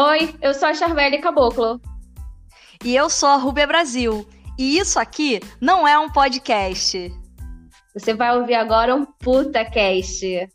Oi, eu sou a Charvelli Caboclo. E eu sou a Rubia Brasil. E isso aqui não é um podcast. Você vai ouvir agora um PutaCast.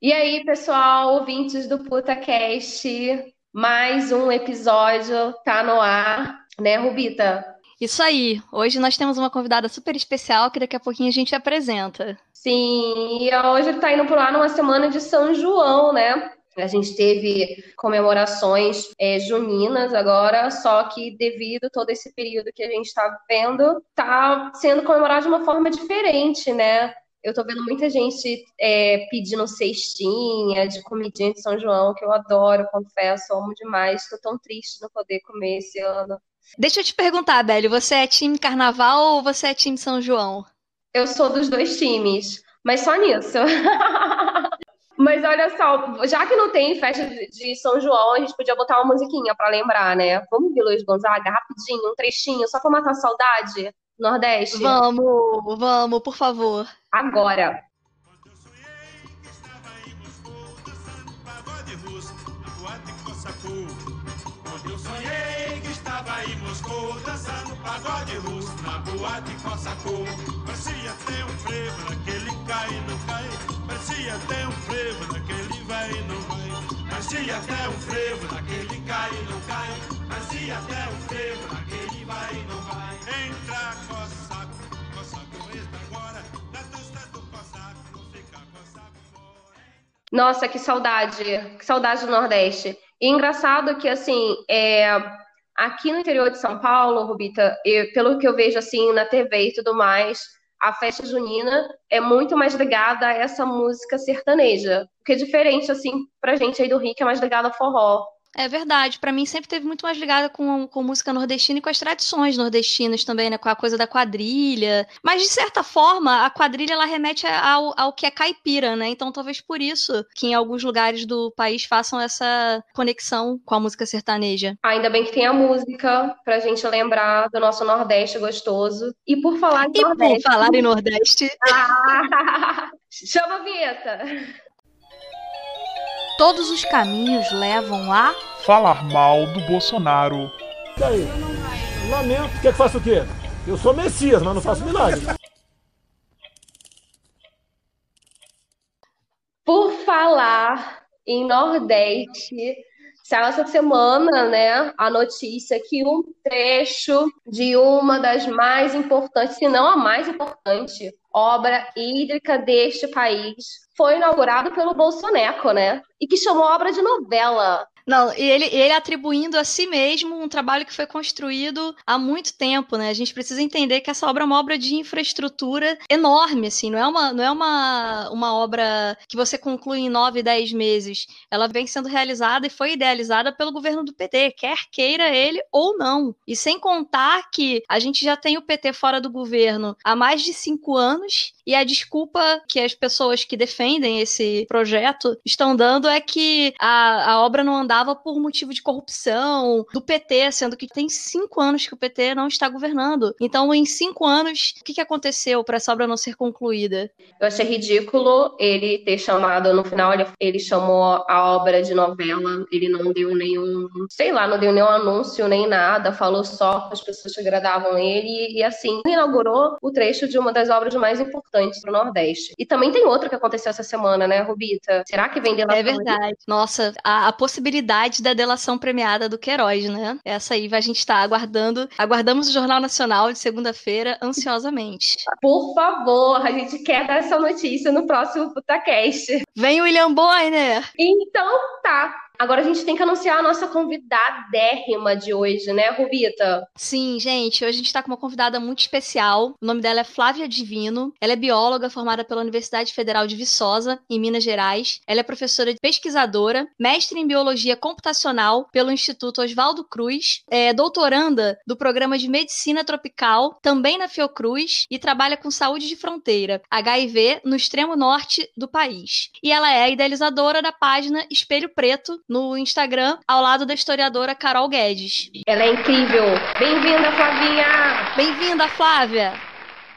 E aí, pessoal, ouvintes do PutaCast, mais um episódio tá no ar, né, Rubita? Isso aí. Hoje nós temos uma convidada super especial que daqui a pouquinho a gente apresenta. Sim, e hoje tá indo por lá numa semana de São João, né? A gente teve comemorações é, juninas agora, só que devido todo esse período que a gente está vendo, tá sendo comemorado de uma forma diferente, né? Eu tô vendo muita gente é, pedindo cestinha de comidinha de São João, que eu adoro, confesso, amo demais. Tô tão triste não poder comer esse ano. Deixa eu te perguntar, Beli, você é time carnaval ou você é time São João? Eu sou dos dois times, mas só nisso. mas olha só, já que não tem festa de São João, a gente podia botar uma musiquinha para lembrar, né? Vamos ver Luiz Gonzaga, rapidinho, um trechinho, só pra matar a saudade? Nordeste? Vamos, vamos, por favor. Agora. Quando eu sonhei que estava em Moscou dançando pagode russo na boate Cossacô. Parecia ter um frevo naquele cai e não cai. Parecia ter um frevo naquele vai e não vai. Parecia até um frevo naquele cai e não cai. Parecia até um frevo naquele vai e não vai. Entra Cossaco, Cossaco entra agora. Na dança do Cossaco, não fica Cossaco fora. Nossa, que saudade, que saudade do Nordeste. E engraçado que, assim, é, aqui no interior de São Paulo, Rubita, eu, pelo que eu vejo, assim, na TV e tudo mais, a festa junina é muito mais ligada a essa música sertaneja. O que é diferente, assim, pra gente aí do Rio, que é mais ligada a forró. É verdade, para mim sempre teve muito mais ligada com, com música nordestina e com as tradições nordestinas também, né? Com a coisa da quadrilha. Mas, de certa forma, a quadrilha ela remete ao, ao que é caipira, né? Então, talvez por isso que em alguns lugares do país façam essa conexão com a música sertaneja. Ainda bem que tem a música pra gente lembrar do nosso Nordeste gostoso. E por falar em E Nordeste. por falar em Nordeste, Ah! Chama a vinheta! Todos os caminhos levam a. falar mal do Bolsonaro. E aí? Lamento. Quer que faça o quê? Eu sou Messias, mas não faço milagre. Por falar em Nordeste, saiu essa semana, né, a notícia que um trecho de uma das mais importantes, se não a mais importante, obra hídrica deste país foi inaugurado pelo Bolsoneco, né? E que chamou obra de novela. Não, e ele, ele atribuindo a si mesmo um trabalho que foi construído há muito tempo, né? A gente precisa entender que essa obra é uma obra de infraestrutura enorme, assim, não é uma, não é uma, uma obra que você conclui em nove, dez meses. Ela vem sendo realizada e foi idealizada pelo governo do PT, quer queira ele ou não. E sem contar que a gente já tem o PT fora do governo há mais de cinco anos e a desculpa que as pessoas que defendem esse projeto estão dando é que a, a obra não andava por motivo de corrupção do PT, sendo que tem cinco anos que o PT não está governando. Então, em cinco anos, o que, que aconteceu para essa obra não ser concluída? Eu achei ridículo ele ter chamado, no final, ele, ele chamou a obra de novela, ele não deu nenhum, sei lá, não deu nenhum anúncio nem nada, falou só que as pessoas que agradavam ele e, assim, inaugurou o trecho de uma das obras mais importantes para o Nordeste. E também tem outra que aconteceu essa semana, né, Rubita? Será que vem delação? É verdade. Nossa, a, a possibilidade da delação premiada do Queiroz, né? Essa aí a gente está aguardando. Aguardamos o Jornal Nacional de segunda-feira ansiosamente. Por favor, a gente quer dar essa notícia no próximo PutaCast. Vem o William Bonner! Então tá. Agora a gente tem que anunciar a nossa convidadérrima de hoje, né, Rubita? Sim, gente, hoje a gente está com uma convidada muito especial. O nome dela é Flávia Divino. Ela é bióloga formada pela Universidade Federal de Viçosa, em Minas Gerais. Ela é professora pesquisadora, mestre em biologia computacional pelo Instituto Oswaldo Cruz, é doutoranda do programa de medicina tropical, também na Fiocruz, e trabalha com saúde de fronteira, HIV, no extremo norte do país. E ela é idealizadora da página Espelho Preto no Instagram, ao lado da historiadora Carol Guedes. Ela é incrível. Bem-vinda, Flavinha! Bem-vinda, Flávia!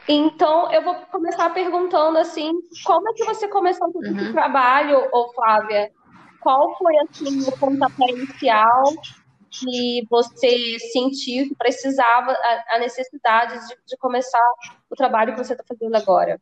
Então, eu vou começar perguntando assim, como é que você começou com esse Uhum. trabalho, ô Flávia? Qual foi assim o pontapé inicial que você sentiu que precisava, a, a necessidade de, de começar o trabalho que você está fazendo agora?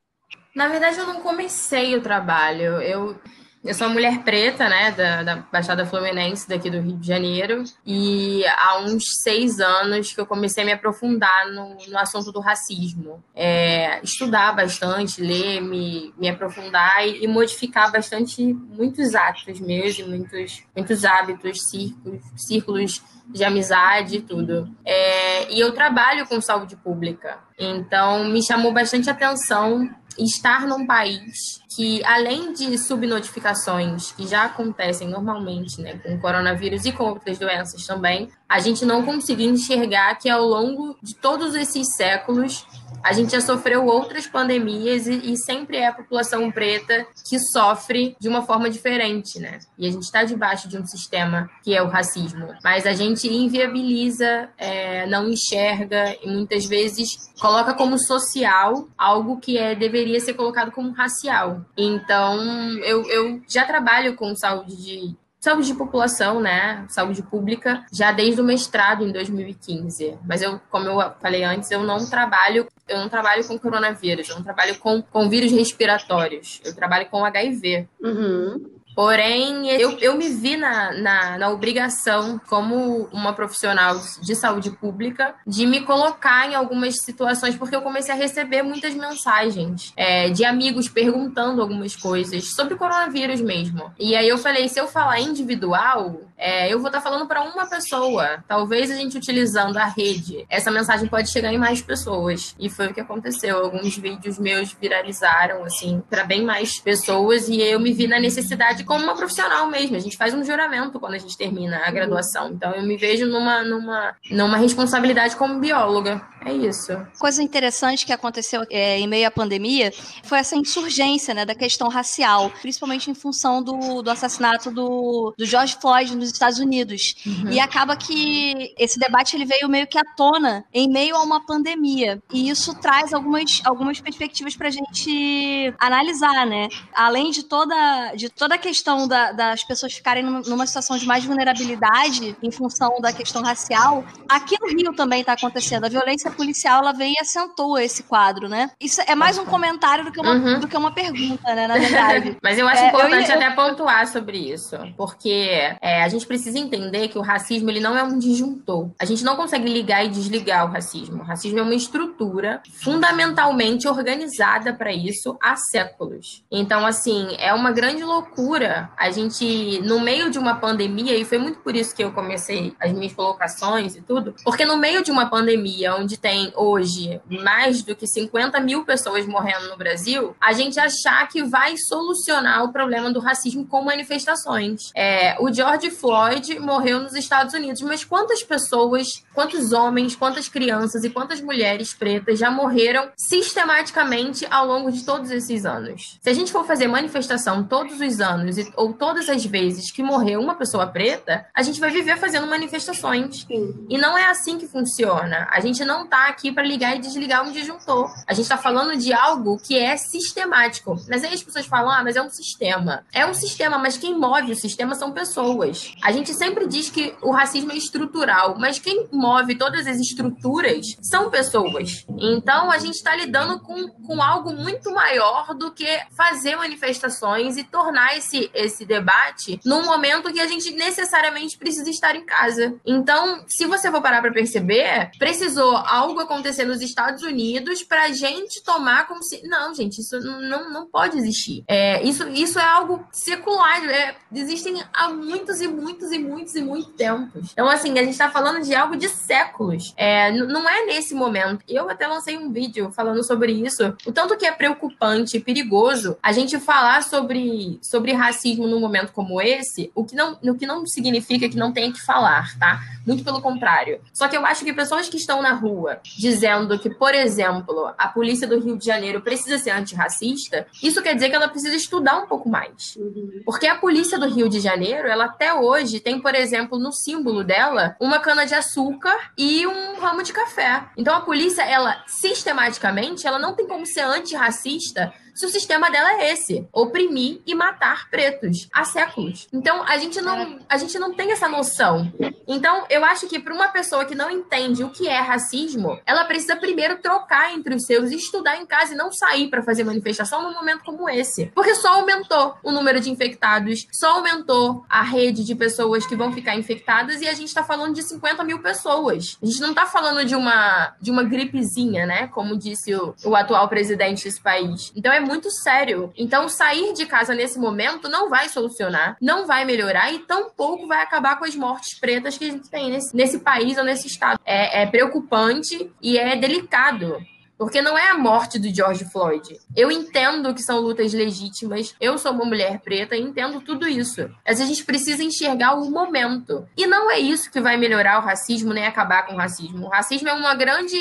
Na verdade, eu não comecei o trabalho. Eu, eu sou uma mulher preta, né, da, da Baixada Fluminense, daqui do Rio de Janeiro, e há uns seis anos que eu comecei a me aprofundar no, no assunto do racismo. É, estudar bastante, ler, me, me aprofundar e, e modificar bastante muitos atos meus e muitos, muitos hábitos, círculos, círculos de amizade e tudo. É, e eu trabalho com saúde pública, então me chamou bastante atenção estar num país que, além de subnotificações que já acontecem normalmente, né, com o coronavírus e com outras doenças também, a gente não conseguiu enxergar que ao longo de todos esses séculos a gente já sofreu outras pandemias e, e sempre é a população preta que sofre de uma forma diferente, né? E a gente está debaixo de um sistema que é o racismo, mas a gente inviabiliza, é, não enxerga e muitas vezes coloca como social algo que é, deveria ser colocado como racial. Então, eu, eu já trabalho com saúde de saúde de população, né, saúde pública, já desde o mestrado em 2015. Mas eu, como eu falei antes, eu não trabalho, eu não trabalho com coronavírus, eu não trabalho com, com vírus respiratórios, eu trabalho com HIV. Uhum. Porém, eu, eu me vi na, na, na, obrigação, como uma profissional de saúde pública, de me colocar em algumas situações, porque eu comecei a receber muitas mensagens é, de amigos perguntando algumas coisas sobre o coronavírus mesmo. E aí eu falei: se eu falar individual, é, eu vou estar falando para uma pessoa. Talvez a gente utilizando a rede, essa mensagem pode chegar em mais pessoas. E foi o que aconteceu. Alguns vídeos meus viralizaram, assim, para bem mais pessoas, e eu me vi na necessidade como uma profissional mesmo. A gente faz um juramento quando a gente termina a graduação. Então eu me vejo numa, numa, numa responsabilidade como bióloga. É isso. Coisa interessante que aconteceu é, em meio à pandemia foi essa insurgência né, da questão racial, principalmente em função do, do assassinato do, do George Floyd nos Estados Unidos. Uhum. E acaba que esse debate ele veio meio que à tona em meio a uma pandemia. E isso traz algumas, algumas perspectivas para a gente analisar, né? Além de toda, de toda a questão da, das pessoas ficarem numa situação de mais vulnerabilidade em função da questão racial, aqui no Rio também está acontecendo. A violência policial ela vem e acentua esse quadro, né? Isso é mais um comentário do que uma, uhum. do que uma pergunta, né? Na verdade. Mas eu acho é, importante eu, até eu... pontuar sobre isso, porque é, a gente precisa entender que o racismo ele não é um disjuntor. A gente não consegue ligar e desligar o racismo. O racismo é uma estrutura fundamentalmente organizada para isso há séculos. Então, assim, é uma grande loucura a gente, no meio de uma pandemia, e foi muito por isso que eu comecei as minhas colocações e tudo, porque no meio de uma pandemia onde tem hoje mais do que 50 mil pessoas morrendo no Brasil, a gente achar que vai solucionar o problema do racismo com manifestações. É, o George Floyd morreu nos Estados Unidos, mas quantas pessoas, quantos homens, quantas crianças e quantas mulheres pretas já morreram sistematicamente ao longo de todos esses anos? Se a gente for fazer manifestação todos os anos ou todas as vezes que morreu uma pessoa preta, a gente vai viver fazendo manifestações. Sim. E não é assim que funciona. A gente não tá aqui para ligar e desligar um disjuntor. A gente tá falando de algo que é sistemático. Mas aí as pessoas falam, ah, mas é um sistema. É um sistema, mas quem move o sistema são pessoas. A gente sempre diz que o racismo é estrutural, mas quem move todas as estruturas são pessoas. Então a gente está lidando com, com algo muito maior do que fazer manifestações e tornar esse, esse debate num momento que a gente necessariamente precisa estar em casa. Então, se você for parar para perceber, precisou algo acontecer nos Estados Unidos pra gente tomar como se. Não, gente, isso não, não pode existir. É, isso, isso é algo secular. É, existem há muitos e muitos e muitos e muitos tempos. Então, assim, a gente tá falando de algo de séculos. É, não é nesse momento. Eu até lancei um vídeo falando sobre isso. O tanto que é preocupante e perigoso a gente falar sobre, sobre racismo num momento como esse, o que não, o que não significa que não tem que falar, tá? Muito pelo contrário. Só que eu acho que pessoas que estão na rua rua dizendo que, por exemplo, a polícia do Rio de Janeiro precisa ser antirracista, isso quer dizer que ela precisa estudar um pouco mais. Porque a polícia do Rio de Janeiro, ela até hoje tem, por exemplo, no símbolo dela, uma cana de açúcar e um ramo de café. Então a polícia, ela sistematicamente, ela não tem como ser antirracista se o sistema dela é esse: oprimir e matar pretos há séculos. Então, a gente não, a gente não tem essa noção. Então, eu acho que para uma pessoa que não entende o que é racismo, ela precisa primeiro trocar entre os seus e estudar em casa e não sair para fazer manifestação num momento como esse. Porque só aumentou o número de infectados, só aumentou a rede de pessoas que vão ficar infectadas e a gente está falando de 50 mil pessoas. A gente não está falando de uma, de uma gripezinha, né? Como disse o, o atual presidente desse país. Então, é muito sério. Então, sair de casa nesse momento não vai solucionar, não vai melhorar e tampouco vai acabar com as mortes pretas que a gente tem nesse, nesse país ou nesse estado. É, é preocupante e é delicado. Porque não é a morte do George Floyd. Eu entendo que são lutas legítimas, eu sou uma mulher preta e entendo tudo isso. Mas a gente precisa enxergar o momento. E não é isso que vai melhorar o racismo nem acabar com o racismo. O racismo é uma grande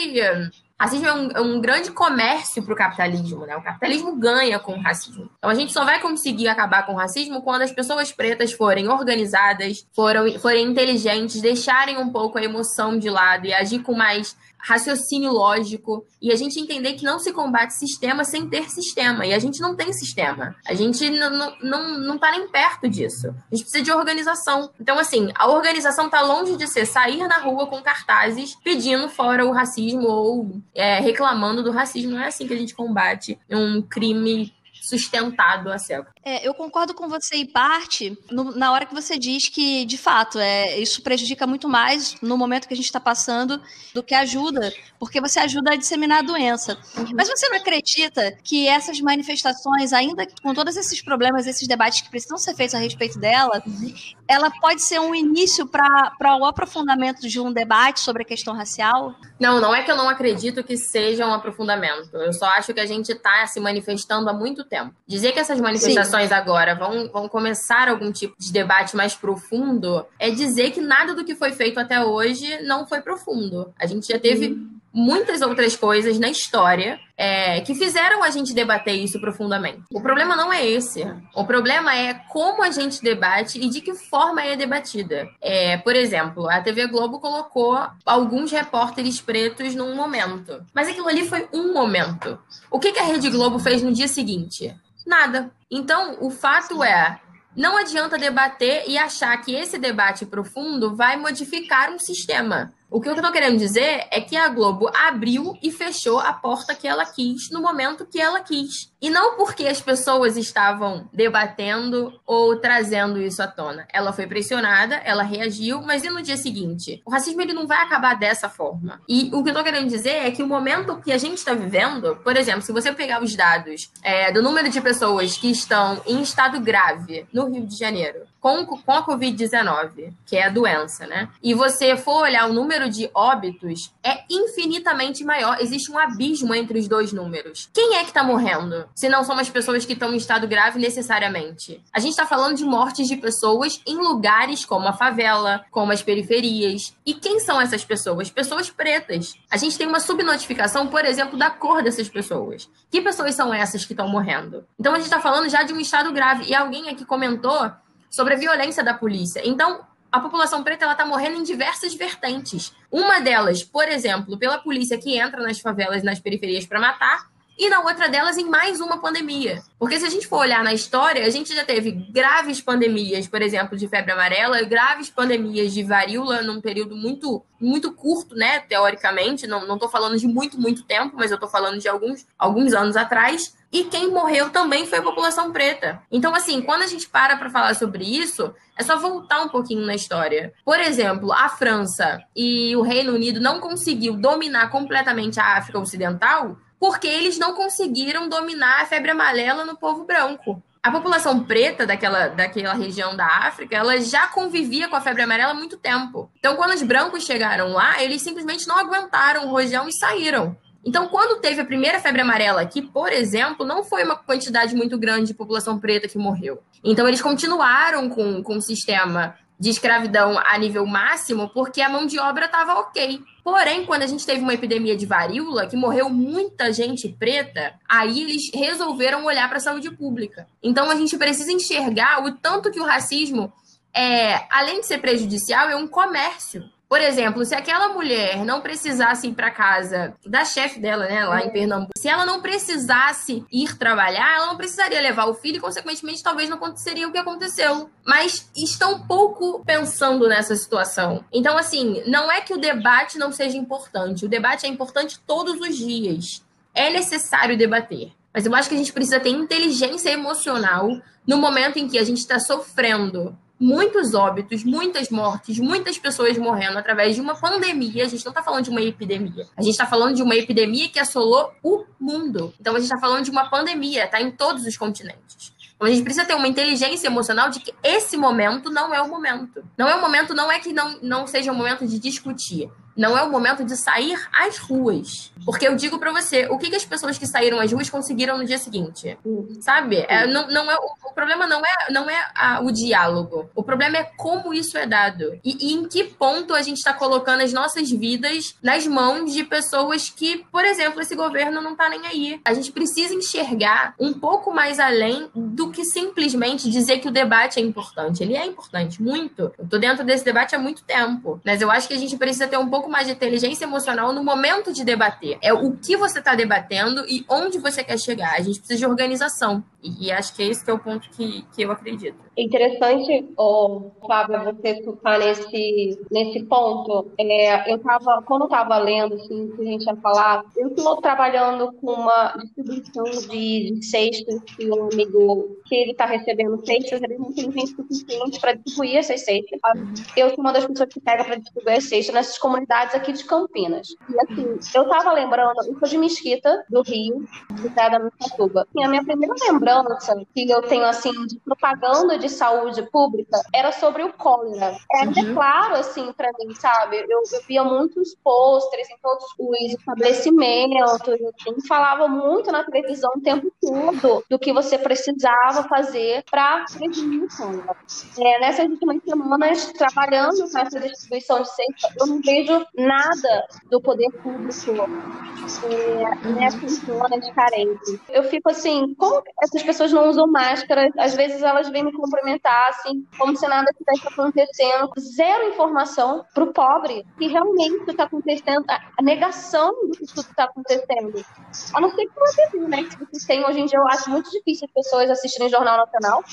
racismo é um, é um grande comércio para o capitalismo, né? O capitalismo ganha com o racismo. Então a gente só vai conseguir acabar com o racismo quando as pessoas pretas forem organizadas, foram, forem inteligentes, deixarem um pouco a emoção de lado e agir com mais raciocínio lógico e a gente entender que não se combate sistema sem ter sistema. E a gente não tem sistema. A gente não, não, não tá nem perto disso. A gente precisa de organização. Então, assim, a organização tá longe de ser sair na rua com cartazes pedindo fora o racismo ou é, reclamando do racismo. Não é assim que a gente combate um crime sustentado a século. É, eu concordo com você em parte no, na hora que você diz que, de fato, é, isso prejudica muito mais no momento que a gente está passando do que ajuda, porque você ajuda a disseminar a doença. Uhum. Mas você não acredita que essas manifestações, ainda com todos esses problemas, esses debates que precisam ser feitos a respeito dela, uhum. ela pode ser um início para o aprofundamento de um debate sobre a questão racial? Não, não é que eu não acredito que seja um aprofundamento. Eu só acho que a gente está se manifestando há muito tempo. Dizer que essas manifestações Sim. Agora vão, vão começar algum tipo de debate mais profundo é dizer que nada do que foi feito até hoje não foi profundo. A gente já teve. Sim muitas outras coisas na história é, que fizeram a gente debater isso profundamente. O problema não é esse. O problema é como a gente debate e de que forma é debatida. É, por exemplo, a TV Globo colocou alguns repórteres pretos num momento. Mas aquilo ali foi um momento. O que, que a Rede Globo fez no dia seguinte? Nada. Então, o fato é não adianta debater e achar que esse debate profundo vai modificar um sistema. O que eu estou querendo dizer é que a Globo abriu e fechou a porta que ela quis no momento que ela quis. E não porque as pessoas estavam debatendo ou trazendo isso à tona. Ela foi pressionada, ela reagiu, mas e no dia seguinte? O racismo ele não vai acabar dessa forma. E o que eu estou querendo dizer é que o momento que a gente está vivendo, por exemplo, se você pegar os dados é, do número de pessoas que estão em estado grave no Rio de Janeiro, com, com a Covid-19, que é a doença, né? E você for olhar o número de óbitos, é infinitamente maior. Existe um abismo entre os dois números. Quem é que tá morrendo? Se não são as pessoas que estão em estado grave necessariamente. A gente tá falando de mortes de pessoas em lugares como a favela, como as periferias. E quem são essas pessoas? Pessoas pretas. A gente tem uma subnotificação, por exemplo, da cor dessas pessoas. Que pessoas são essas que estão morrendo? Então a gente tá falando já de um estado grave. E alguém aqui comentou sobre a violência da polícia. Então, a população preta está morrendo em diversas vertentes. Uma delas, por exemplo, pela polícia que entra nas favelas, nas periferias para matar, e na outra delas em mais uma pandemia. Porque se a gente for olhar na história, a gente já teve graves pandemias, por exemplo, de febre amarela, graves pandemias de varíola num período muito muito curto, né, teoricamente, não, não tô falando de muito, muito tempo, mas eu tô falando de alguns, alguns anos atrás, e quem morreu também foi a população preta. Então, assim, quando a gente para para falar sobre isso, é só voltar um pouquinho na história. Por exemplo, a França e o Reino Unido não conseguiu dominar completamente a África Ocidental porque eles não conseguiram dominar a febre amarela no povo branco. A população preta daquela, daquela região da África, ela já convivia com a febre amarela há muito tempo. Então, quando os brancos chegaram lá, eles simplesmente não aguentaram o rojão e saíram. Então, quando teve a primeira febre amarela aqui, por exemplo, não foi uma quantidade muito grande de população preta que morreu. Então, eles continuaram com, com o sistema de escravidão a nível máximo porque a mão de obra estava ok. Porém, quando a gente teve uma epidemia de varíola, que morreu muita gente preta, aí eles resolveram olhar para a saúde pública. Então a gente precisa enxergar o tanto que o racismo é, além de ser prejudicial, é um comércio. Por exemplo, se aquela mulher não precisasse ir para casa da chefe dela, né, lá em Pernambuco, se ela não precisasse ir trabalhar, ela não precisaria levar o filho e, consequentemente, talvez não aconteceria o que aconteceu. Mas estão pouco pensando nessa situação. Então, assim, não é que o debate não seja importante. O debate é importante todos os dias. É necessário debater. Mas eu acho que a gente precisa ter inteligência emocional no momento em que a gente está sofrendo muitos óbitos, muitas mortes, muitas pessoas morrendo através de uma pandemia. A gente não está falando de uma epidemia. A gente está falando de uma epidemia que assolou o mundo. Então a gente está falando de uma pandemia, tá em todos os continentes. Então a gente precisa ter uma inteligência emocional de que esse momento não é o momento. Não é o momento, não é que não, não seja o momento de discutir. Não é o momento de sair às ruas. Porque eu digo para você, o que, que, as pessoas que saíram às ruas conseguiram no dia seguinte? Sabe? É, não, não é, o, o, problema não é, não é a, o diálogo. O problema é como isso é dado. E, e em que ponto a gente está colocando as nossas vidas nas mãos de pessoas que, por exemplo, esse governo não tá nem aí. A gente precisa enxergar um pouco mais além do que simplesmente dizer que o debate é importante. Ele é importante, muito. Eu tô dentro desse debate há muito tempo. Mas eu acho que a gente precisa ter um pouco pouco mais de inteligência emocional no momento de debater. É o que você está debatendo e onde você quer chegar. A gente precisa de organização. E, e, acho que é esse que é o ponto que, que eu acredito. Interessante, oh, Fábio, você tocar nesse, nesse ponto. É, eu tava, quando eu estava lendo, assim, que a gente ia falar, eu estou trabalhando com uma distribuição de, de cestas que um amigo que ele está recebendo cestas, ele não tem gente suficiente para distribuir essas cestas. Eu sou uma das pessoas que pega para distribuir as cestas nessas comunidades aqui de Campinas. E assim, eu estava lembrando, eu sou de Mesquita, do Rio, de da Missatuba. E a minha primeira lembrança lembrança que eu tenho, assim, de propaganda de saúde pública era sobre o cólera. Era uhum. claro, assim, para mim, sabe? Eu, eu, via muitos pôsteres em todos os estabelecimentos, assim, falava muito na televisão o tempo todo do que você precisava fazer para prevenir o cólera. É, nessas últimas semanas, trabalhando com essa distribuição de ciência, eu não vejo nada do poder público é, nessas zonas carentes. Eu fico assim, como essas pessoas não usam máscara, às vezes elas vêm me cumprimentar, assim, como se nada estivesse acontecendo. Zero informação para o pobre que realmente está acontecendo, a negação do que tudo está acontecendo. A não ser que uma TV, né? Que vocês têm hoje em dia, eu acho muito difícil as pessoas assistirem Jornal Nacional.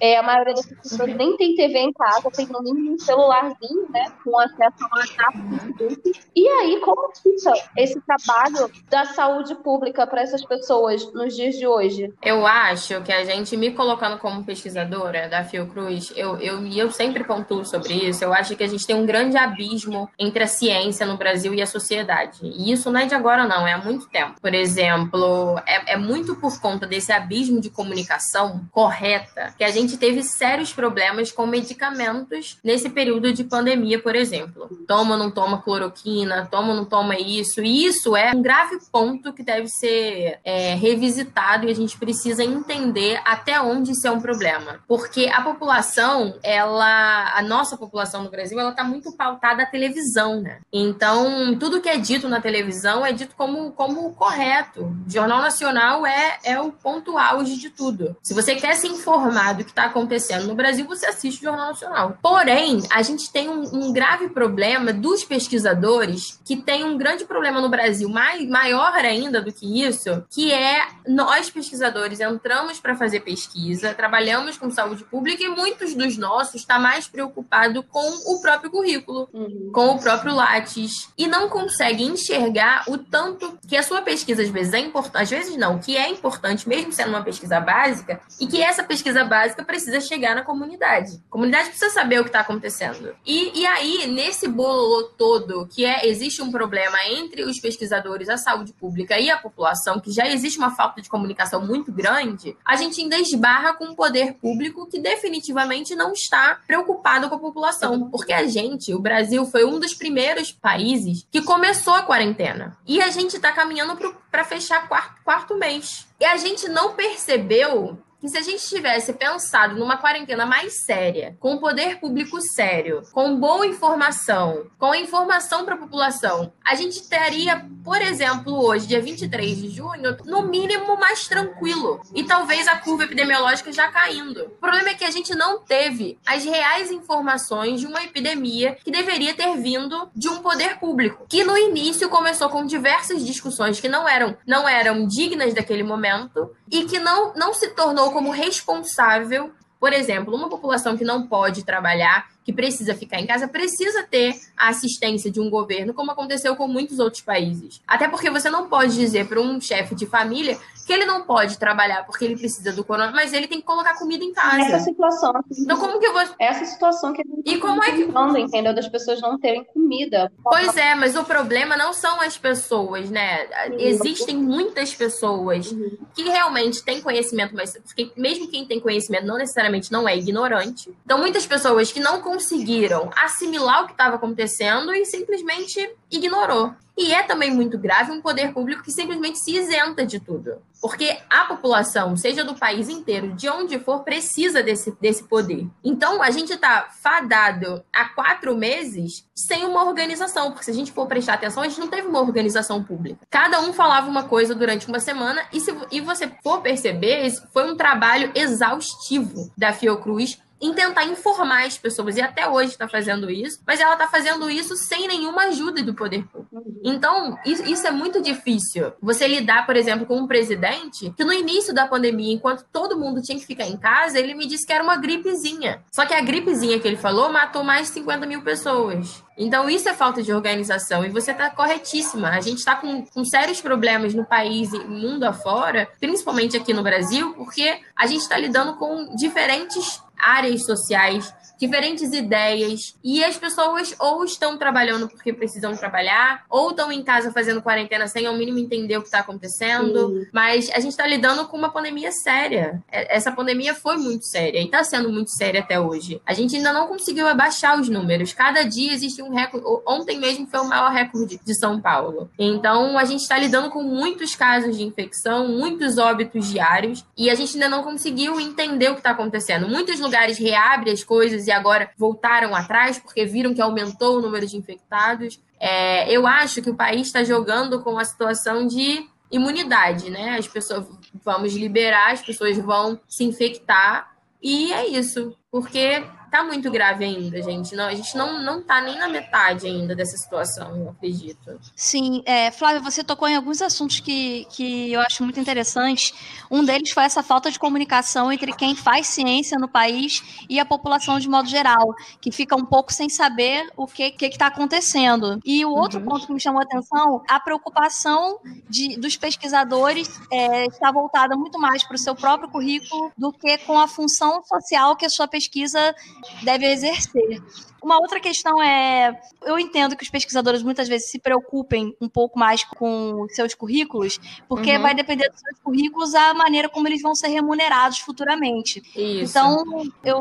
É, a maioria das pessoas nem tem TV em casa, tem no mínimo um celularzinho, né? Com acesso ao WhatsApp, Facebook. E aí, como fica esse trabalho da saúde pública para essas pessoas nos dias de hoje? Eu acho acho que a gente, me colocando como pesquisadora da Fiocruz, eu, eu, eu sempre pontuo sobre isso, eu acho que a gente tem um grande abismo entre a ciência no Brasil e a sociedade. E isso não é de agora, não, é há muito tempo. Por exemplo, é, é muito por conta desse abismo de comunicação correta que a gente teve sérios problemas com medicamentos nesse período de pandemia, por exemplo. Toma ou não toma cloroquina, toma ou não toma isso. E isso é um grave ponto que deve ser é, revisitado e a gente precisa entender entender até onde isso é um problema. Porque a população, ela, a nossa população no Brasil, ela tá muito pautada à televisão, né? Então, tudo que é dito na televisão é dito como, como correto. O Jornal Nacional é, é o ponto auge de tudo. Se você quer se informar do que está acontecendo no Brasil, você assiste o Jornal Nacional. Porém, a gente tem um, um grave problema dos pesquisadores, que tem um grande problema no Brasil, mais, maior ainda do que isso, que é nós pesquisadores entrando entramos para fazer pesquisa, trabalhamos com saúde pública e muitos dos nossos está mais preocupado com o próprio currículo, uhum. com o próprio Lattes e não consegue enxergar o tanto que a sua pesquisa às vezes é importante, às vezes não, que é importante mesmo sendo uma pesquisa básica e que essa pesquisa básica precisa chegar na comunidade. A comunidade precisa saber o que está acontecendo. E, e aí, nesse bolo todo, que é existe um problema entre os pesquisadores, a saúde pública e a população, que já existe uma falta de comunicação muito grande, a gente ainda esbarra com um poder público que definitivamente não está preocupado com a população. Porque a gente, o Brasil, foi um dos primeiros países que começou a quarentena. E a gente está caminhando para fechar quarto, quarto mês. E a gente não percebeu que se a gente tivesse pensado numa quarentena mais séria, com o poder público sério, com boa informação, com informação para a população, a gente teria, por exemplo, hoje, dia 23 de junho, no mínimo mais tranquilo. E talvez a curva epidemiológica já caindo. O problema é que a gente não teve as reais informações de uma epidemia que deveria ter vindo de um poder público, que no início começou com diversas discussões que não eram, não eram dignas daquele momento e que não, não se tornou como responsável por exemplo, uma população que não pode trabalhar que precisa ficar em casa precisa ter a assistência de um governo, como aconteceu com muitos outros países. Até porque você não pode dizer para um chefe de família que ele não pode trabalhar porque ele precisa do corona, mas ele tem que colocar comida em casa. Essa situação. Então como que eu vou Essa situação que a gente E como é que falando, entendeu? Das pessoas não terem comida. Pois é, mas o problema não são as pessoas, né? Existem muitas pessoas que realmente têm conhecimento, mas mesmo quem tem conhecimento não necessariamente não é ignorante. Então, muitas pessoas que não conseguiram assimilar o que estava acontecendo e simplesmente ignorou. E é também muito grave um poder público que simplesmente se isenta de tudo. Porque a população, seja do país inteiro, de onde for, precisa desse, desse poder. Então, a gente está fadado há quatro meses sem uma organização. Porque se a gente for prestar atenção, a gente não teve uma organização pública. Cada um falava uma coisa durante uma semana. E se e você for perceber, foi um trabalho exaustivo da Fiocruz em tentar informar as pessoas, e até hoje está fazendo isso, mas ela está fazendo isso sem nenhuma ajuda do poder público. Então, isso, isso é muito difícil. Você lidar, por exemplo, com um presidente que no início da pandemia, enquanto todo mundo tinha que ficar em casa, ele me disse que era uma gripezinha. Só que a gripezinha que ele falou matou mais de 50 mil pessoas. Então, isso é falta de organização. E você está corretíssima. A gente está com, com sérios problemas no país e mundo afora, principalmente aqui no Brasil, porque a gente está lidando com diferentes áreas sociais, diferentes ideias, e as pessoas ou estão trabalhando porque precisam trabalhar, ou estão em casa fazendo quarentena sem ao mínimo entender o que está acontecendo. Mas a gente está lidando com uma pandemia séria. É- Essa pandemia foi muito séria e está sendo muito séria até hoje. A gente ainda não conseguiu abaixar os números. Cada dia existe um recorde. Ontem mesmo foi o maior recorde de São Paulo. Então a gente está lidando com muitos casos de infecção, muitos óbitos diários, e a gente ainda não conseguiu entender o que está acontecendo. Muitos lugares reabrem as coisas e agora voltaram atrás porque viram que aumentou o número de infectados. É, eu acho que o país está jogando com a situação de imunidade, né? As pessoas vamos liberar, as pessoas vão se infectar e é isso, porque tá muito grave ainda, gente. Não, a gente não, não tá nem na metade ainda dessa situação, eu acredito. Sim, é, Flávia, você tocou em alguns assuntos que, que eu acho muito interessantes. Um deles foi essa falta de comunicação entre quem faz ciência no país e a população de modo geral, que fica um pouco sem saber o que está acontecendo. E o outro ponto que me chamou a atenção, a preocupação de, dos pesquisadores é, está voltada muito mais para o seu próprio currículo do que com a função social que a sua pesquisa deve exercer. Uma outra questão é, eu entendo que os pesquisadores muitas vezes se preocupem um pouco mais com seus currículos, porque Uhum. vai depender dos seus currículos a maneira como eles vão ser remunerados futuramente. Isso. Então, eu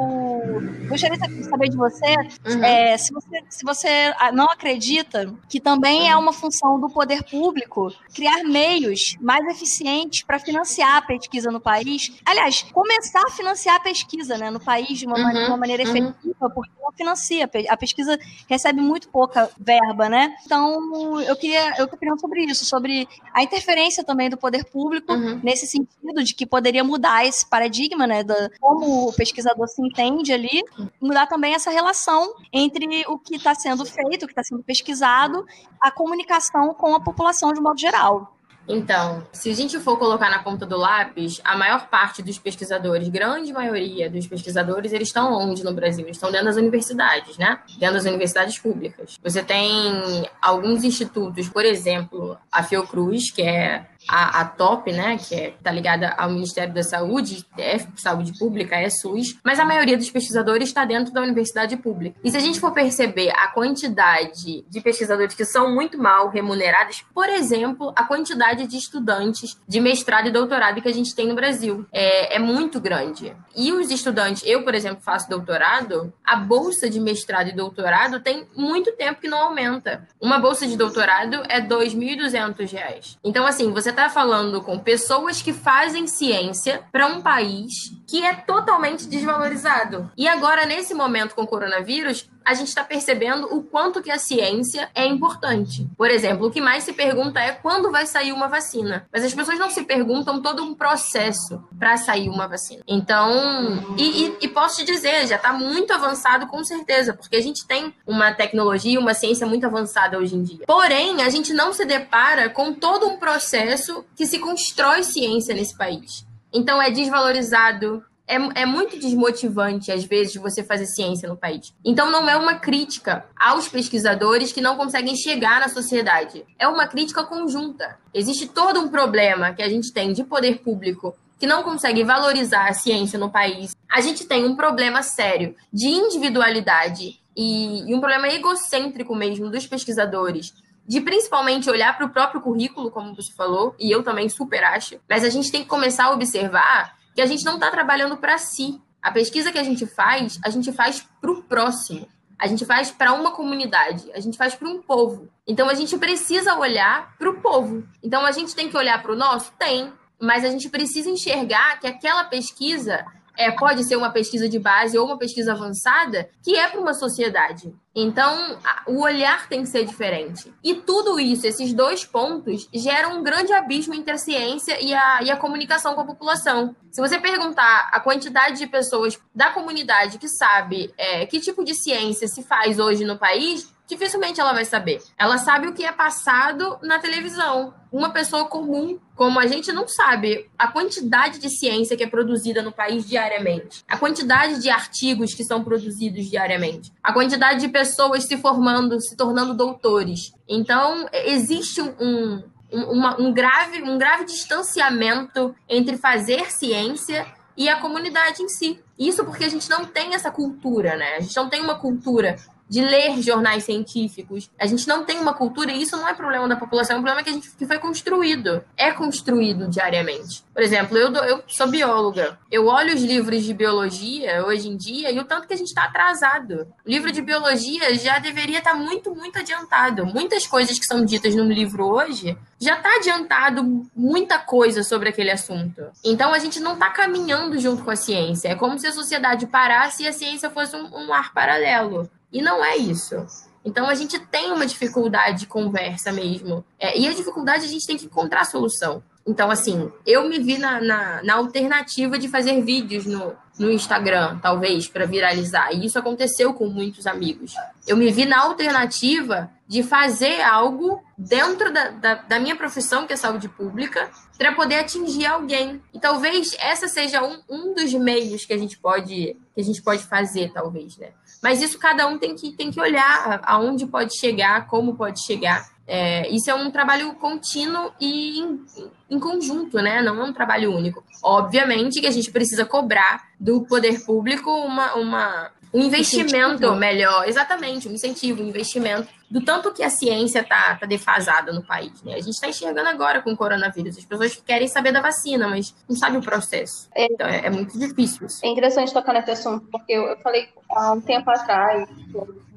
gostaria de saber de você, Uhum. é, se você, se você ah, não acredita que também é uma função do poder público criar meios mais eficientes para financiar a pesquisa no país. Aliás, começar a financiar a pesquisa né, no país de uma, Uhum, maneira, de uma maneira uhum. efetiva, porque não financia. A pesquisa recebe muito pouca verba, né? Então, eu queria eu queria sobre isso, sobre a interferência também do poder público Uhum. nesse sentido de que poderia mudar esse paradigma, né, da como o pesquisador se entende ali, mudar também essa relação entre o que está sendo feito, o que está sendo pesquisado, a comunicação com a população de modo geral. Então, se a gente for colocar na ponta do lápis, a maior parte dos pesquisadores, grande maioria dos pesquisadores, eles estão onde no Brasil? Eles estão dentro das universidades, né? Dentro das universidades públicas. Você tem alguns institutos, por exemplo, a Fiocruz, que é a, a top, né, que é, tá ligada ao Ministério da Saúde, é saúde pública, é SUS, mas a maioria dos pesquisadores está dentro da universidade pública. E se a gente for perceber a quantidade de pesquisadores que são muito mal remunerados, por exemplo, a quantidade de estudantes de mestrado e doutorado que a gente tem no Brasil é, é muito grande. E os estudantes, eu, por exemplo, faço doutorado, a bolsa de mestrado e doutorado tem muito tempo que não aumenta. Uma bolsa de doutorado é R$ 2.200. Então, assim, você você está falando com pessoas que fazem ciência para um país que é totalmente desvalorizado. E agora, nesse momento com o coronavírus, a gente está percebendo o quanto que a ciência é importante. Por exemplo, o que mais se pergunta é quando vai sair uma vacina. Mas as pessoas não se perguntam todo um processo para sair uma vacina. Então, e, e, e posso te dizer, já está muito avançado com certeza, porque a gente tem uma tecnologia, uma ciência muito avançada hoje em dia. Porém, a gente não se depara com todo um processo que se constrói ciência nesse país. Então é desvalorizado, é, é muito desmotivante, às vezes, você fazer ciência no país. Então, não é uma crítica aos pesquisadores que não conseguem chegar na sociedade. É uma crítica conjunta. Existe todo um problema que a gente tem de poder público que não consegue valorizar a ciência no país. A gente tem um problema sério de individualidade e, e um problema egocêntrico mesmo dos pesquisadores de principalmente olhar para o próprio currículo, como você falou, e eu também super acho, mas a gente tem que começar a observar que a gente não está trabalhando para si. A pesquisa que a gente faz, a gente faz para o próximo. A gente faz para uma comunidade, a gente faz para um povo. Então a gente precisa olhar para o povo. Então a gente tem que olhar para o nosso? Tem. Mas a gente precisa enxergar que aquela pesquisa é, pode ser uma pesquisa de base ou uma pesquisa avançada que é para uma sociedade. Então, o olhar tem que ser diferente. E tudo isso, esses dois pontos, geram um grande abismo entre a ciência e a, e a comunicação com a população. Se você perguntar a quantidade de pessoas da comunidade que sabe é, que tipo de ciência se faz hoje no país, dificilmente ela vai saber. Ela sabe o que é passado na televisão. Uma pessoa comum, como a gente, não sabe a quantidade de ciência que é produzida no país diariamente, a quantidade de artigos que são produzidos diariamente, a quantidade de pessoas se formando, se tornando doutores. Então, existe um, um, um, grave, um grave distanciamento entre fazer ciência e a comunidade em si. Isso porque a gente não tem essa cultura, né? A gente não tem uma cultura de ler jornais científicos. A gente não tem uma cultura, e isso não é problema da população, é um problema que, a gente, que foi construído. É construído diariamente. Por exemplo, eu, eu sou bióloga. Eu olho os livros de biologia hoje em dia e o tanto que a gente está atrasado. O livro de biologia já deveria estar tá muito, muito adiantado. Muitas coisas que são ditas no livro hoje já está adiantado muita coisa sobre aquele assunto. Então a gente não está caminhando junto com a ciência. É como se a sociedade parasse e a ciência fosse um, um ar paralelo. E não é isso. Então a gente tem uma dificuldade de conversa mesmo. É, e a dificuldade a gente tem que encontrar solução. Então, assim, eu me vi na, na, na alternativa de fazer vídeos no, no Instagram, talvez, para viralizar. E isso aconteceu com muitos amigos. Eu me vi na alternativa de fazer algo dentro da, da, da minha profissão, que é saúde pública, para poder atingir alguém. E talvez essa seja um, um dos meios que a gente pode que a gente pode fazer, talvez, né? Mas isso cada um tem que, tem que olhar aonde pode chegar, como pode chegar. É, isso é um trabalho contínuo e em, em, conjunto, né? Não é um trabalho único. Obviamente que a gente precisa cobrar do poder público uma, uma um investimento melhor, exatamente, um incentivo, um investimento do tanto que a ciência está tá defasada no país. Né? A gente está enxergando agora com o coronavírus. As pessoas querem saber da vacina, mas não sabem o processo. É, então é, é, muito difícil. Isso. É interessante tocar nesse assunto, porque eu, eu falei há um tempo atrás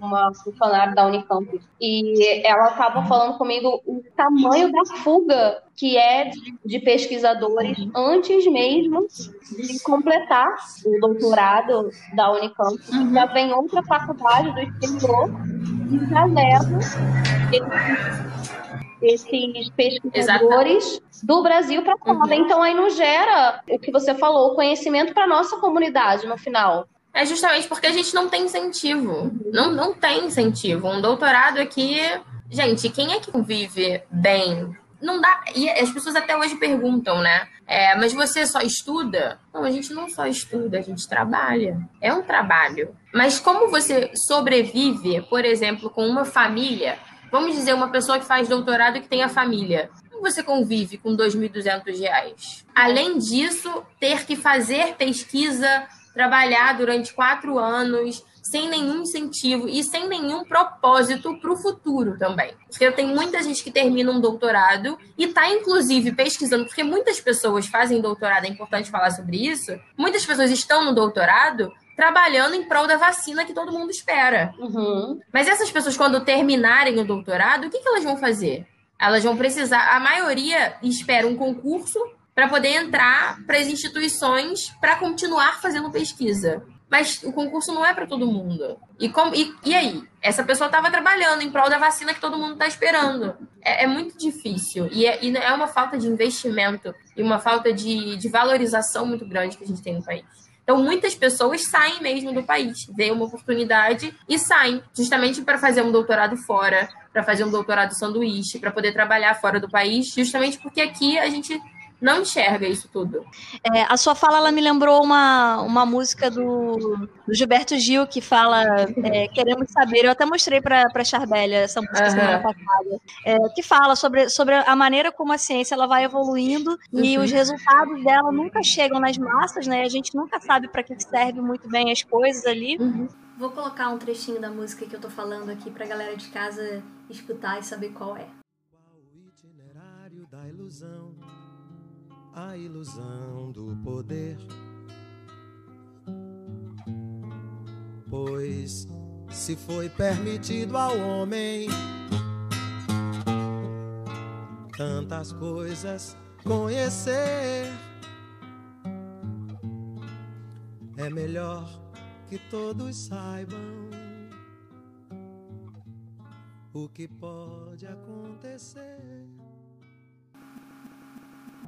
uma funcionária da Unicamp e ela estava falando comigo o tamanho da fuga que é de, pesquisadores antes mesmo de completar o doutorado da Unicamp. Uhum. Já vem outra faculdade do exterior e já esses pesquisadores Exatamente. do Brasil para fora. Uhum. Então aí não gera o que você falou, o conhecimento para nossa comunidade no final. É justamente porque a gente não tem incentivo. Não, não tem incentivo. Um doutorado aqui. Gente, quem é que vive bem? Não dá. E as pessoas até hoje perguntam, né? É, mas você só estuda? Não, a gente não só estuda, a gente trabalha. É um trabalho. Mas como você sobrevive, por exemplo, com uma família? Vamos dizer, uma pessoa que faz doutorado e que tem a família como você convive com R$ 2.200? Além disso, ter que fazer pesquisa trabalhar durante quatro anos sem nenhum incentivo e sem nenhum propósito para o futuro também. Porque eu tenho muita gente que termina um doutorado e está, inclusive, pesquisando, porque muitas pessoas fazem doutorado, é importante falar sobre isso. Muitas pessoas estão no doutorado trabalhando em prol da vacina que todo mundo espera. Uhum. Mas essas pessoas, quando terminarem o doutorado, o que, que elas vão fazer? Elas vão precisar, a maioria espera um concurso para poder entrar para as instituições para continuar fazendo pesquisa. Mas o concurso não é para todo mundo. E, como, e, e aí? Essa pessoa estava trabalhando em prol da vacina que todo mundo está esperando. É, é, muito difícil. E é, e é, uma falta de investimento e uma falta de, de valorização muito grande que a gente tem no país. Então, muitas pessoas saem mesmo do país, veem uma oportunidade e saem, justamente para fazer um doutorado fora, para fazer um doutorado sanduíche, para poder trabalhar fora do país, justamente porque aqui a gente não enxerga isso tudo. É, a sua fala ela me lembrou uma, uma música do, do Gilberto Gil que fala é, Queremos Saber. Eu até mostrei para a Charbélia essa música uhum. semana passada. É, que fala sobre, sobre a maneira como a ciência ela vai evoluindo uhum. e os resultados dela nunca chegam nas massas, né? A gente nunca sabe para que serve muito bem as coisas ali. Uhum. Vou colocar um trechinho da música que eu tô falando aqui pra galera de casa escutar e saber qual é. Qual o itinerário da ilusão? A ilusão do poder. Pois se foi permitido ao homem tantas coisas conhecer, é melhor que todos saibam o que pode acontecer.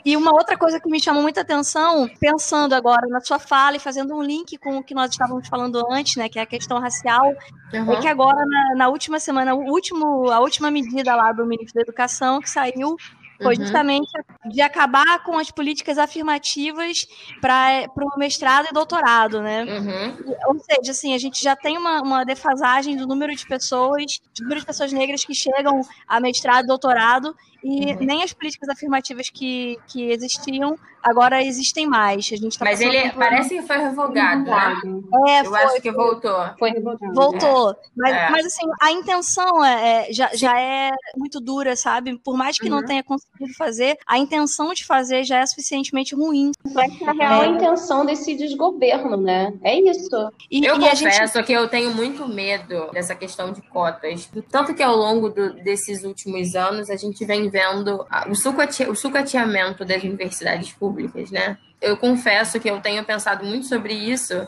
E uma outra coisa que me chamou muita atenção, pensando agora na sua fala e fazendo um link com o que nós estávamos falando antes, né, que é a questão racial, uhum. é que agora, na, na, última semana, o último, a última medida lá do ministro da Educação que saiu foi uhum. justamente de acabar com as políticas afirmativas para o mestrado e doutorado, né? Uhum. Ou seja, assim, a gente já tem uma, uma defasagem do número de pessoas, do número de pessoas negras que chegam a mestrado e doutorado, e uhum. nem as políticas afirmativas que, que existiam agora existem mais. A gente tá Mas ele parece que foi revogado, né? É, Eu foi, acho que voltou. Foi revogado. Voltou. É. Mas, é. mas assim, a intenção é, é já, já é muito dura, sabe? Por mais que uhum. não tenha conseguido fazer, a intenção de fazer já é suficientemente ruim. É a real é. intenção desse desgoverno, né? É isso. E, eu e confesso gente... que eu tenho muito medo dessa questão de cotas. Tanto que ao longo do, desses últimos anos a gente vem vendo o, o sucateamento das universidades públicas públicas, né? Eu confesso que eu tenho pensado muito sobre isso,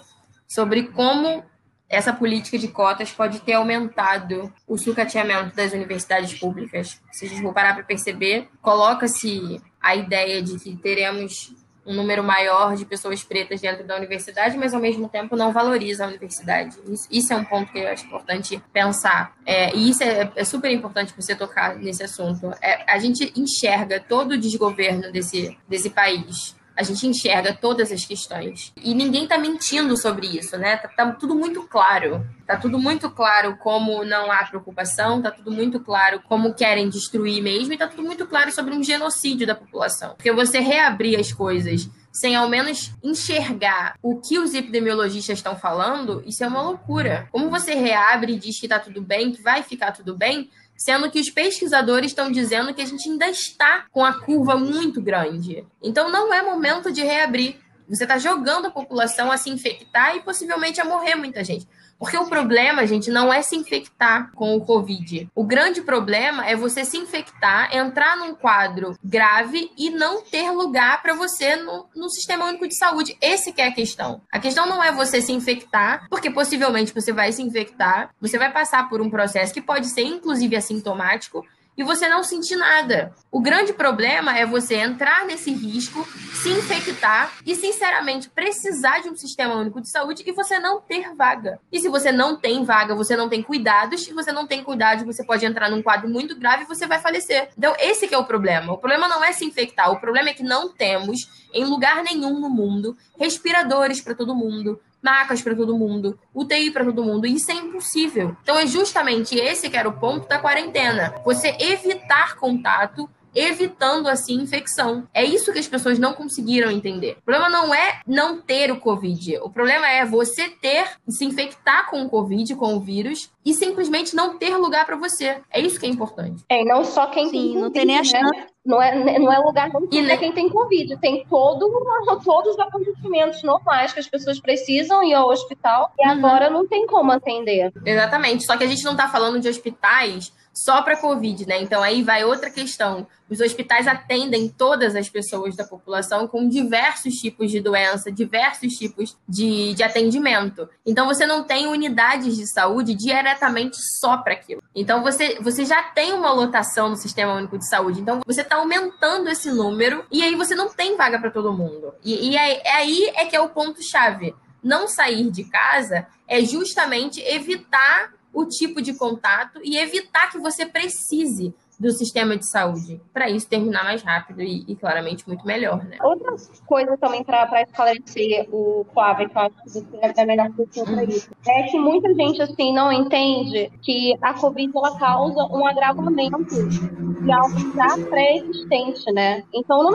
sobre como essa política de cotas pode ter aumentado o sucateamento das universidades públicas. Se a gente for parar para perceber, coloca-se a ideia de que teremos um número maior de pessoas pretas dentro da universidade, mas ao mesmo tempo não valoriza a universidade. Isso, é um ponto que eu acho importante pensar. É, e isso é, é, super importante você tocar nesse assunto. É, a gente enxerga todo o desgoverno desse, desse país a gente enxerga todas as questões. E ninguém está mentindo sobre isso, né? Tá, tá, tudo muito claro. Tá tudo muito claro como não há preocupação, tá tudo muito claro como querem destruir mesmo, e tá tudo muito claro sobre um genocídio da população. Porque você reabrir as coisas sem ao menos enxergar o que os epidemiologistas estão falando, isso é uma loucura. Como você reabre e diz que tá tudo bem, que vai ficar tudo bem, sendo que os pesquisadores estão dizendo que a gente ainda está com a curva muito grande. Então não é momento de reabrir. Você está jogando a população a se infectar e possivelmente a morrer muita gente. Porque o problema, gente, não é se infectar com o Covid. O grande problema é você se infectar, entrar num quadro grave e não ter lugar para você no, no Sistema Único de Saúde. Esse que é a questão. A questão não é você se infectar, porque possivelmente você vai se infectar, você vai passar por um processo que pode ser inclusive assintomático, e você não sentir nada. O grande problema é você entrar nesse risco, se infectar e, sinceramente, precisar de um sistema único de saúde e você não ter vaga. E se você não tem vaga, você não tem cuidados, e você não tem cuidados, você pode entrar num quadro muito grave e você vai falecer. Então, esse é o problema. O problema não é se infectar, o problema é que não temos, em lugar nenhum no mundo, respiradores para todo mundo, macas para todo mundo, UTI para todo mundo. Isso é impossível. Então é justamente esse que era o ponto da quarentena. Você evitar contato evitando assim infecção. É isso que as pessoas não conseguiram entender. O problema não é não ter o Covid. O problema é você ter, se infectar com o Covid, com o vírus, e simplesmente não ter lugar para você. É isso que é importante. É, e não só quem Sim, tem não tem nem a né? chance. Não é, não é lugar não e nem... quem tem Covid. Tem todo, todos os acontecimentos normais que as pessoas precisam ir ao hospital e uhum. agora não tem como atender. Exatamente. Só que a gente não está falando de hospitais só para Covid, né? Então aí vai outra questão. Os hospitais atendem todas as pessoas da população com diversos tipos de doença, diversos tipos de, de atendimento. Então você não tem unidades de saúde diretamente só para aquilo. Então você, você já tem uma lotação no Sistema Único de Saúde. Então você está aumentando esse número e aí você não tem vaga para todo mundo. E, e aí, aí é que é o ponto-chave. Não sair de casa é justamente evitar o tipo de contato e evitar que você precise do sistema de saúde, para isso terminar mais rápido e, e, claramente muito melhor, né? Outra coisa também para esclarecer o Flávio, que eu acho que você é melhor pessoa para isso, é que muita gente assim não entende que a Covid ela causa um agravamento de algo já pré-existente, né? Então não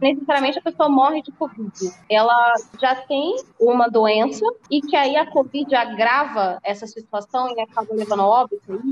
necessariamente a pessoa morre de Covid, ela já tem uma doença e que aí a Covid agrava essa situação e acaba levando a óbito?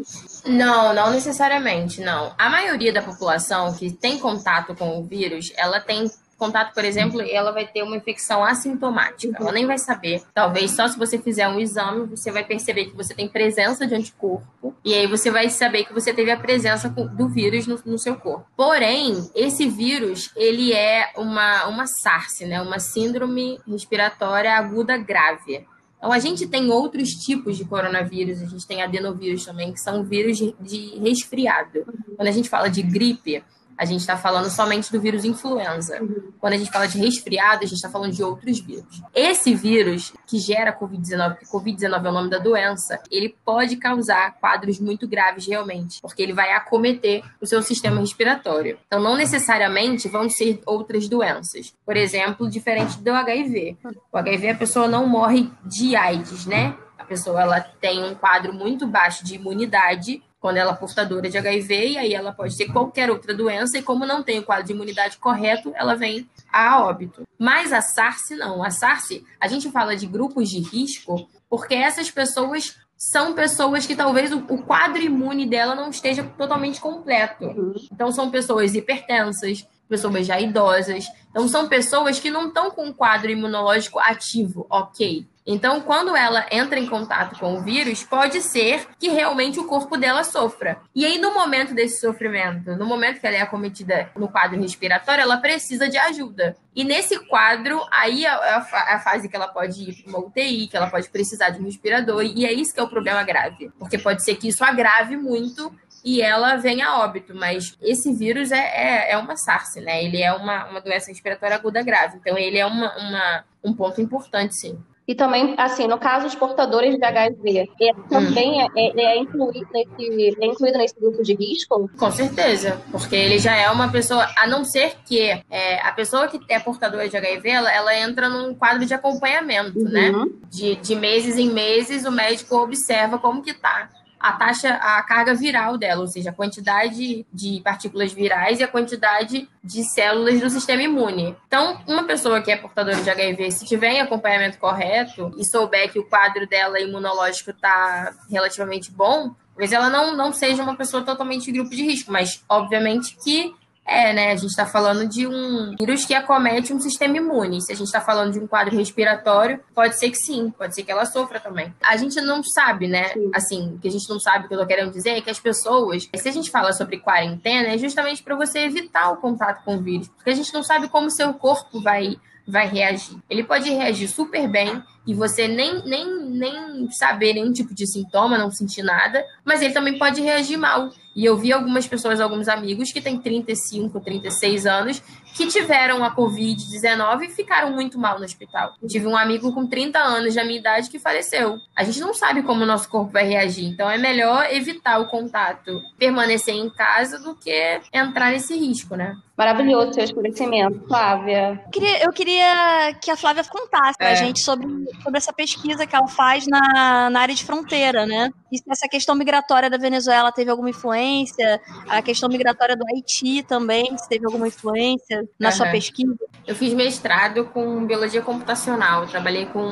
É não, não necessariamente, não. Não, a maioria da população que tem contato com o vírus, ela tem contato, por exemplo, ela vai ter uma infecção assintomática. Ela nem vai saber. Talvez só se você fizer um exame, você vai perceber que você tem presença de anticorpo. E aí você vai saber que você teve a presença do vírus no, no seu corpo. Porém, esse vírus, ele é uma, uma SARS, né? Uma síndrome respiratória aguda grave. Então, a gente tem outros tipos de coronavírus, a gente tem adenovírus também, que são vírus de resfriado. Quando a gente fala de gripe, a gente está falando somente do vírus influenza. Uhum. Quando a gente fala de resfriado, a gente está falando de outros vírus. Esse vírus que gera Covid-19, porque Covid-19 é o nome da doença, ele pode causar quadros muito graves realmente, porque ele vai acometer o seu sistema respiratório. Então, não necessariamente vão ser outras doenças. Por exemplo, diferente do HIV. O HIV, a pessoa não morre de AIDS, né? A pessoa ela tem um quadro muito baixo de imunidade quando ela é portadora de HIV, e aí ela pode ter qualquer outra doença, e como não tem o quadro de imunidade correto, ela vem a óbito. Mas a SARS não. A SARS, a gente fala de grupos de risco, porque essas pessoas são pessoas que talvez o, quadro imune dela não esteja totalmente completo. Então, são pessoas hipertensas, pessoas já idosas. Então, são pessoas que não estão com um quadro imunológico ativo, ok. Então, quando ela entra em contato com o vírus, pode ser que realmente o corpo dela sofra. E aí, no momento desse sofrimento, no momento que ela é acometida no quadro respiratório, ela precisa de ajuda. E nesse quadro, aí é a, a, fase que ela pode ir para uma UTI, que ela pode precisar de um respirador, e é isso que é o problema grave. Porque pode ser que isso agrave muito e ela vem a óbito. Mas esse vírus é, é, é uma SARS, né? Ele é uma, uma doença respiratória aguda grave. Então, ele é uma, uma um ponto importante, sim. E também, assim, no caso dos portadores de HIV, é, também hum. é, é, incluído nesse, é incluído nesse grupo de risco? Com certeza, porque ele já é uma pessoa, a não ser que é, a pessoa que é portadora de HIV, ela, ela entra num quadro de acompanhamento, né? uhum. né? De, de meses em meses, o médico observa como que tá a taxa, a carga viral dela, ou seja, a quantidade de partículas virais e a quantidade de células do sistema imune. Então, uma pessoa que é portadora de HIV, se tiver em acompanhamento correto e souber que o quadro dela imunológico está relativamente bom, talvez ela não, não seja uma pessoa totalmente de grupo de risco, mas obviamente que é, né? A gente está falando de um vírus que acomete um sistema imune. Se a gente está falando de um quadro respiratório, pode ser que sim, pode ser que ela sofra também. A gente não sabe, né? Sim. Assim, o que a gente não sabe, o que eu tô querendo dizer é que as pessoas, se a gente fala sobre quarentena, é justamente para você evitar o contato com o vírus, porque a gente não sabe como o seu corpo vai vai reagir. Ele pode reagir super bem e você nem, nem, nem saber nenhum tipo de sintoma, não sentir nada, mas ele também pode reagir mal. E eu vi algumas pessoas, alguns amigos que têm 35, 36 anos, que tiveram a Covid-19 e ficaram muito mal no hospital. Eu tive um amigo com 30 anos da minha idade que faleceu. A gente não sabe como o nosso corpo vai reagir, então é melhor evitar o contato, permanecer em casa do que entrar nesse risco, né? Maravilhoso seu esclarecimento, Flávia. Eu queria, eu queria que a Flávia contasse é. pra gente sobre, sobre essa pesquisa que ela faz na, na área de fronteira, né? E se essa questão migratória da Venezuela teve alguma influência, a questão migratória do Haiti também, se teve alguma influência na uhum. sua pesquisa. Eu fiz mestrado com biologia computacional, eu trabalhei com,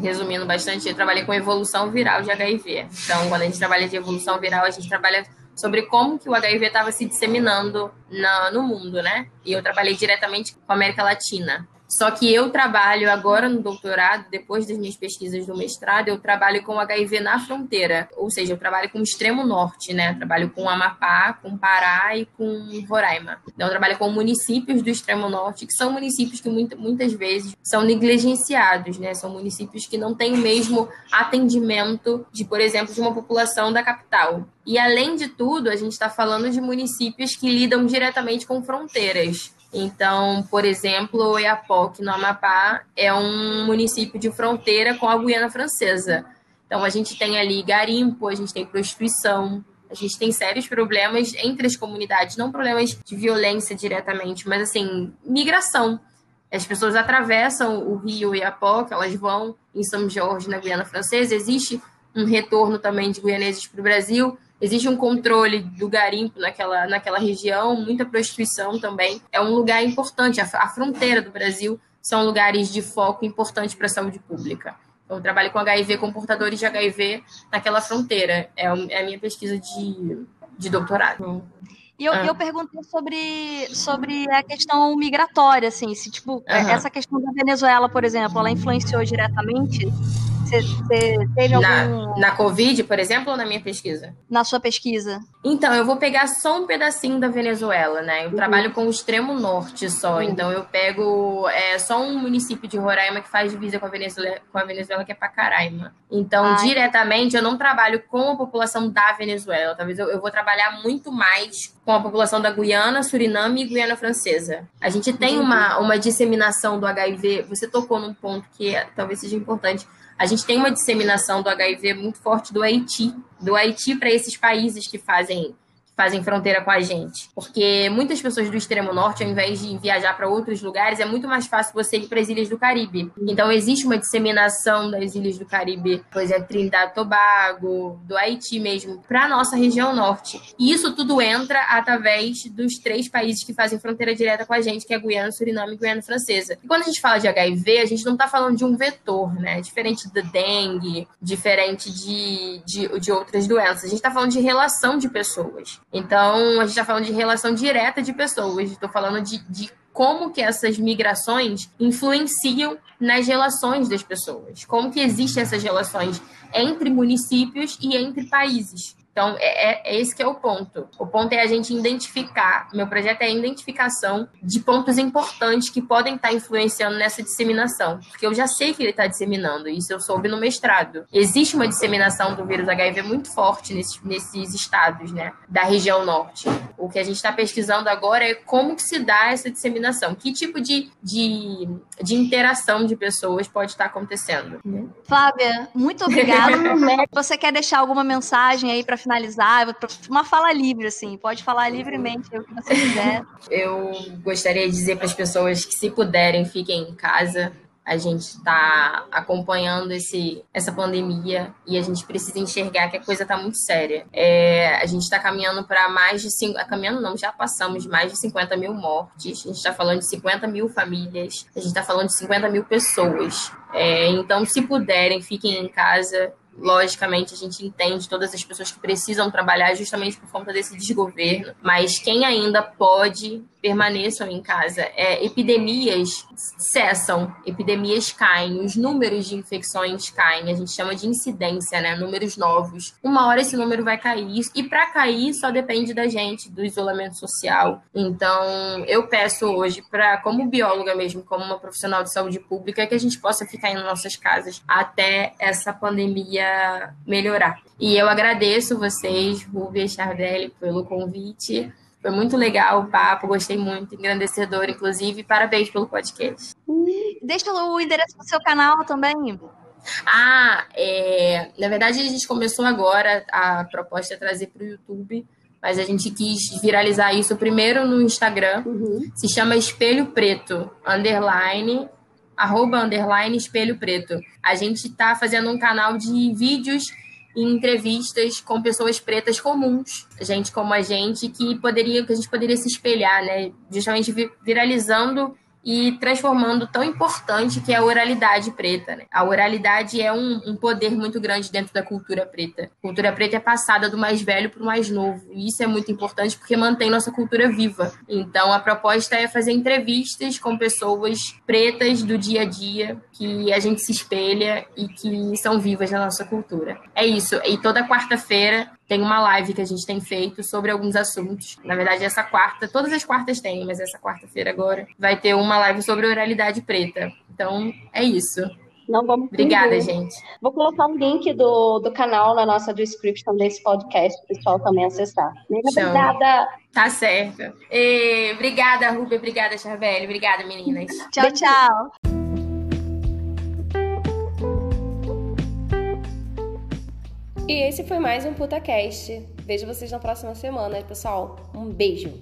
resumindo bastante, eu trabalhei com evolução viral de HIV. Então, quando a gente trabalha de evolução viral, a gente trabalha sobre como que o HIV estava se disseminando na, no mundo, né? E eu trabalhei diretamente com a América Latina. Só que eu trabalho agora no doutorado, depois das minhas pesquisas do mestrado, eu trabalho com HIV na fronteira, ou seja, eu trabalho com o extremo norte, né? Trabalho com Amapá, com Pará e com Roraima. Então, eu trabalho com municípios do extremo norte, que são municípios que muitas vezes são negligenciados, né? São municípios que não têm o mesmo atendimento de, por exemplo, de uma população da capital. E além de tudo, a gente está falando de municípios que lidam diretamente com fronteiras. Então, por exemplo, Oiapoque, no Amapá, é um município de fronteira com a Guiana Francesa. Então, a gente tem ali garimpo, a gente tem prostituição, a gente tem sérios problemas entre as comunidades, não problemas de violência diretamente, mas assim, migração. As pessoas atravessam o rio Oiapoque, elas vão em São Jorge, na Guiana Francesa, existe um retorno também de guianeses para o Brasil, Existe um controle do garimpo naquela, naquela região, muita prostituição também. É um lugar importante, a, a fronteira do Brasil são lugares de foco importante para a saúde pública. Eu trabalho com HIV, com portadores de HIV naquela fronteira. É, é a minha pesquisa de, de doutorado. E eu, ah. eu perguntei sobre, sobre a questão migratória, assim, se, tipo, uhum. essa questão da Venezuela, por exemplo, ela influenciou diretamente você, teve algum. Na, na Covid, por exemplo, ou na minha pesquisa? Na sua pesquisa. Então, eu vou pegar só um pedacinho da Venezuela, né? Eu uhum. trabalho com o extremo norte só. Uhum. Então, eu pego é, só um município de Roraima que faz divisa com a Venezuela, com a Venezuela que é Pacaraima. Então, Ai. diretamente, eu não trabalho com a população da Venezuela. Talvez eu, eu vou trabalhar muito mais com a população da Guiana, Suriname e Guiana Francesa. A gente tem uma, uma disseminação do HIV. Você tocou num ponto que é, talvez seja importante a gente tem uma disseminação do HIV muito forte do Haiti, do Haiti para esses países que fazem fazem fronteira com a gente. Porque muitas pessoas do extremo norte, ao invés de viajar para outros lugares, é muito mais fácil você ir para as ilhas do Caribe. Então existe uma disseminação das ilhas do Caribe, por exemplo, Trindade Tobago, do Haiti mesmo, para a nossa região norte. E isso tudo entra através dos três países que fazem fronteira direta com a gente, que é Guiana, Suriname e Guiana Francesa. E quando a gente fala de HIV, a gente não está falando de um vetor, né? Diferente da dengue, diferente de, de, de outras doenças. A gente está falando de relação de pessoas. Então, a gente está falando de relação direta de pessoas. Estou falando de, de como que essas migrações influenciam nas relações das pessoas. Como que existem essas relações entre municípios e entre países. Então, é, é, é, esse que é o ponto. O ponto é a gente identificar, meu projeto é a identificação de pontos importantes que podem estar influenciando nessa disseminação. Porque eu já sei que ele está disseminando, isso eu soube no mestrado. Existe uma disseminação do vírus HIV muito forte nesses, nesses estados, né, da região norte. O que a gente está pesquisando agora é como que se dá essa disseminação, que tipo de, de, de interação de pessoas pode estar acontecendo. Flávia, muito obrigada. Você quer deixar alguma mensagem aí para finalizar, uma fala livre, assim, pode falar livremente o que você quiser. Eu gostaria de dizer para as pessoas que, se puderem, fiquem em casa. A gente está acompanhando esse, essa pandemia e a gente precisa enxergar que a coisa está muito séria. É, a gente está caminhando para mais de. Cinco, caminhando não, já passamos mais de 50 mil mortes. A gente está falando de 50 mil famílias. A gente está falando de 50 mil pessoas. É, então, se puderem, fiquem em casa logicamente a gente entende todas as pessoas que precisam trabalhar justamente por conta desse desgoverno, mas quem ainda pode permaneçam em casa. É, epidemias cessam, epidemias caem, os números de infecções caem, a gente chama de incidência, né? Números novos. Uma hora esse número vai cair, e para cair só depende da gente, do isolamento social. Então, eu peço hoje, para como bióloga mesmo, como uma profissional de saúde pública, que a gente possa ficar em nossas casas até essa pandemia melhorar. E eu agradeço vocês, Rubia e Chardelli, pelo convite. Foi muito legal o papo, gostei muito, engrandecedor, inclusive. Parabéns pelo podcast. Deixa o endereço do seu canal também. Ah, é... na verdade a gente começou agora, a proposta é trazer para o YouTube, mas a gente quis viralizar isso primeiro no Instagram. Uhum. Se chama Espelho Preto, underline, arroba underline Espelho Preto. A gente está fazendo um canal de vídeos em entrevistas com pessoas pretas comuns, gente como a gente, que poderia, que a gente poderia se espelhar, né? Justamente viralizando e transformando tão importante que é a oralidade preta. Né? A oralidade é um, um, poder muito grande dentro da cultura preta. A cultura preta é passada do mais velho para o mais novo, e isso é muito importante porque mantém nossa cultura viva. Então, a proposta é fazer entrevistas com pessoas pretas do dia a dia que a gente se espelha e que são vivas na nossa cultura. É isso. E toda quarta-feira tem uma live que a gente tem feito sobre alguns assuntos. Na verdade, essa quarta, todas as quartas tem, mas essa quarta-feira agora vai ter uma live sobre oralidade preta. Então, é isso. Não vamos Obrigada, gente. Vou colocar um link do, do canal na nossa description desse podcast, para o pessoal também acessar. Obrigada. Tá certo. E, obrigada, Rubia. Obrigada, Charvelli. Obrigada, meninas. tchau, tchau. E esse foi mais um PutaCast. Vejo vocês na próxima semana, pessoal. Um beijo.